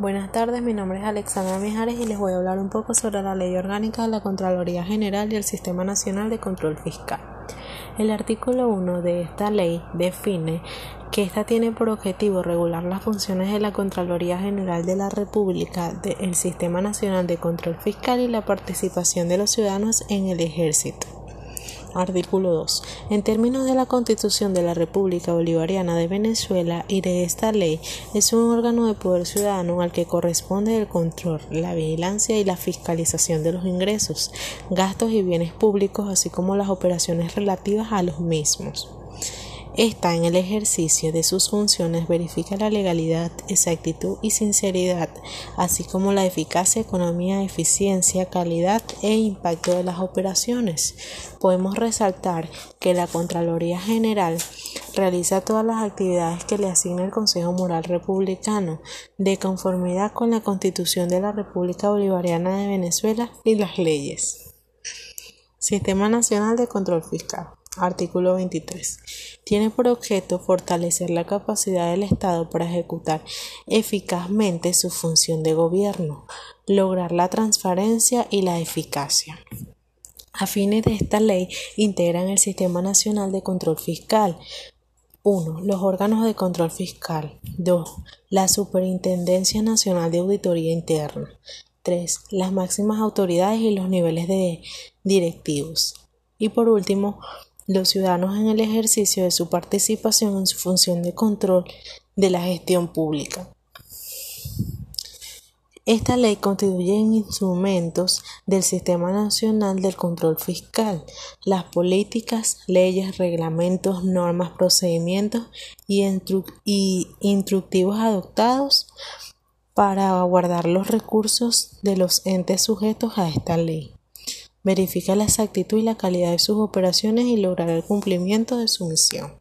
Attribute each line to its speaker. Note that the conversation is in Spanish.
Speaker 1: Buenas tardes, mi nombre es Alexandra Mijares y les voy a hablar un poco sobre la Ley Orgánica de la Contraloría General y el Sistema Nacional de Control Fiscal. El artículo 1 de esta ley define que ésta tiene por objetivo regular las funciones de la Contraloría General de la República, del Sistema Nacional de Control Fiscal y la participación de los ciudadanos en el ejército. Artículo 2. En términos de la Constitución de la República Bolivariana de Venezuela y de esta ley, es un órgano de poder ciudadano al que corresponde el control, la vigilancia y la fiscalización de los ingresos, gastos y bienes públicos, así como las operaciones relativas a los mismos. Esta, en el ejercicio de sus funciones, verifica la legalidad, exactitud y sinceridad, así como la eficacia, economía, eficiencia, calidad e impacto de las operaciones. Podemos resaltar que la Contraloría General realiza todas las actividades que le asigna el Consejo Moral Republicano, de conformidad con la Constitución de la República Bolivariana de Venezuela y las leyes. Sistema Nacional de Control Fiscal. Artículo 23. Tiene por objeto fortalecer la capacidad del Estado para ejecutar eficazmente su función de gobierno, lograr la transparencia y la eficacia. A fines de esta ley, integran el Sistema Nacional de Control Fiscal. 1. Los órganos de control fiscal. 2. La Superintendencia Nacional de Auditoría Interna. 3. Las máximas autoridades y los niveles de directivos. Y por último, los ciudadanos en el ejercicio de su participación en su función de control de la gestión pública. Esta ley constituye instrumentos del Sistema Nacional del Control Fiscal, las políticas, leyes, reglamentos, normas, procedimientos y, y instructivos adoptados para guardar los recursos de los entes sujetos a esta ley verifica la exactitud y la calidad de sus operaciones y lograr el cumplimiento de su misión.